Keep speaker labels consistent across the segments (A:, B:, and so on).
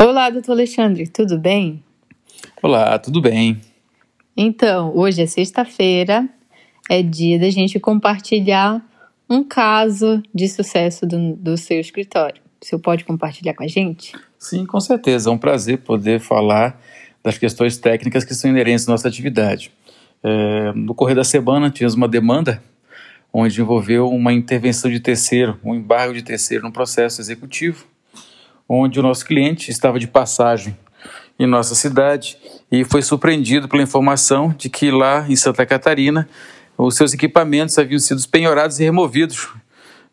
A: Olá, doutor Alexandre, tudo bem?
B: Olá, tudo bem.
A: Então, hoje é sexta-feira, é dia da gente compartilhar um caso de sucesso do, do seu escritório. O senhor pode compartilhar com a gente?
B: Sim, com certeza. É um prazer poder falar das questões técnicas que são inerentes à nossa atividade. É, no correr da semana, tivemos uma demanda onde envolveu uma intervenção de terceiro, um embargo de terceiro no processo executivo, onde o nosso cliente estava de passagem em nossa cidade e foi surpreendido pela informação de que lá em Santa Catarina os seus equipamentos haviam sido penhorados e removidos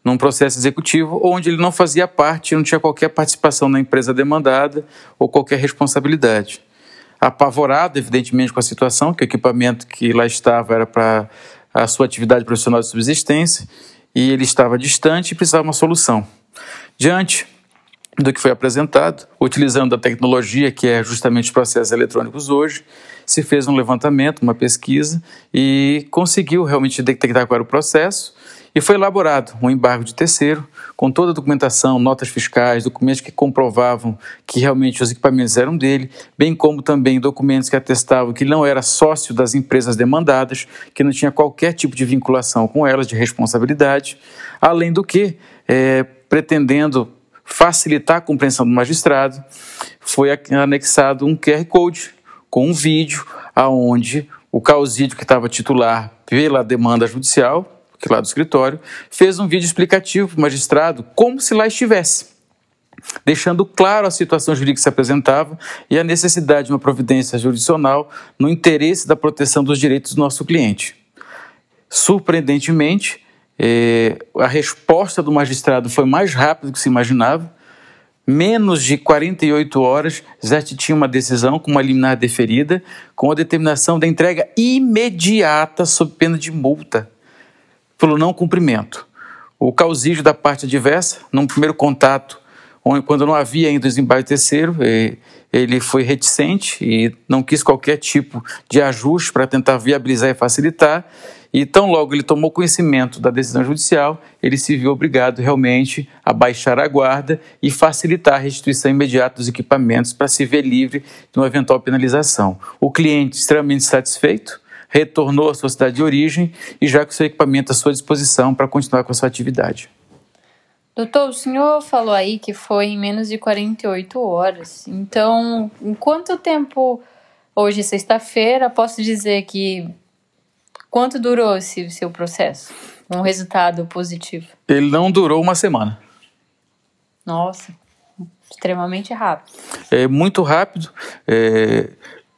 B: num processo executivo onde ele não fazia parte, não tinha qualquer participação na empresa demandada ou qualquer responsabilidade. Apavorado, evidentemente, com a situação, que o equipamento que lá estava era para a sua atividade profissional de subsistência e ele estava distante e precisava de uma solução. Diante do que foi apresentado, utilizando a tecnologia que é justamente os processos eletrônicos hoje, se fez um levantamento, uma pesquisa e conseguiu realmente detectar qual era o processo e foi elaborado um embargo de terceiro com toda a documentação, notas fiscais, documentos que comprovavam que realmente os equipamentos eram dele, bem como também documentos que atestavam que não era sócio das empresas demandadas, que não tinha qualquer tipo de vinculação com elas, de responsabilidade, além do que, é, pretendendo facilitar a compreensão do magistrado, foi anexado um QR Code com um vídeo aonde o causídio que estava titular pela demanda judicial que lá do escritório, fez um vídeo explicativo para o magistrado como se lá estivesse, deixando claro a situação jurídica que se apresentava e a necessidade de uma providência jurisdicional no interesse da proteção dos direitos do nosso cliente. Surpreendentemente, eh, a resposta do magistrado foi mais rápida do que se imaginava. Menos de 48 horas já tinha uma decisão com uma liminar deferida, com a determinação da entrega imediata sob pena de multa pelo não cumprimento. O causídio da parte adversa, num primeiro contato, quando não havia ainda desembarque terceiro, ele foi reticente e não quis qualquer tipo de ajuste para tentar viabilizar e facilitar. E tão logo ele tomou conhecimento da decisão judicial, ele se viu obrigado realmente a baixar a guarda e facilitar a restituição imediata dos equipamentos para se ver livre de uma eventual penalização. O cliente extremamente satisfeito, retornou à sua cidade de origem e já com seu equipamento à sua disposição para continuar com a sua atividade.
A: Doutor, o senhor falou aí que foi em menos de 48 horas. Então, em quanto tempo, hoje sexta-feira, posso dizer que quanto durou esse seu processo? Um resultado positivo?
B: Ele não durou uma semana.
A: Nossa, extremamente rápido.
B: É muito rápido. É,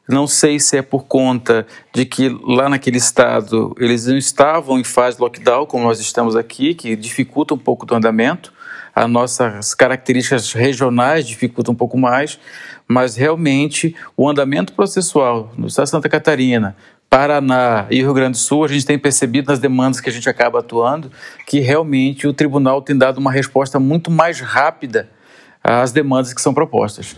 B: não sei se é por conta de que lá naquele estado eles não estavam em fase de lockdown, como nós estamos aqui, que dificulta um pouco o andamento. As nossas características regionais dificultam um pouco mais, mas realmente o andamento processual no estado de Santa Catarina, Paraná e Rio Grande do Sul, a gente tem percebido nas demandas que a gente acaba atuando que realmente o tribunal tem dado uma resposta muito mais rápida às demandas que são propostas.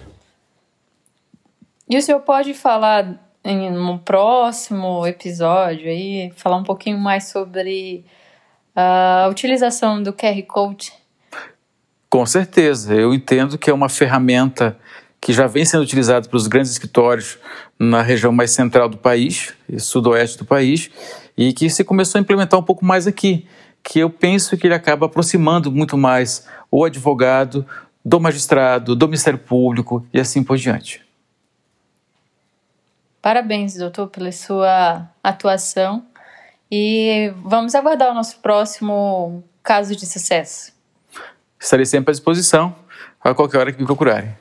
A: E o senhor pode falar em um próximo episódio aí, falar um pouquinho mais sobre a utilização do QR Code?
B: Com certeza, eu entendo que é uma ferramenta que já vem sendo utilizada pelos grandes escritórios na região mais central do país, e sudoeste do país, e que se começou a implementar um pouco mais aqui, que eu penso que ele acaba aproximando muito mais o advogado do magistrado, do Ministério Público e assim por diante.
A: Parabéns, doutor, pela sua atuação e vamos aguardar o nosso próximo caso de sucesso.
B: Estarei sempre à disposição a qualquer hora que me procurarem.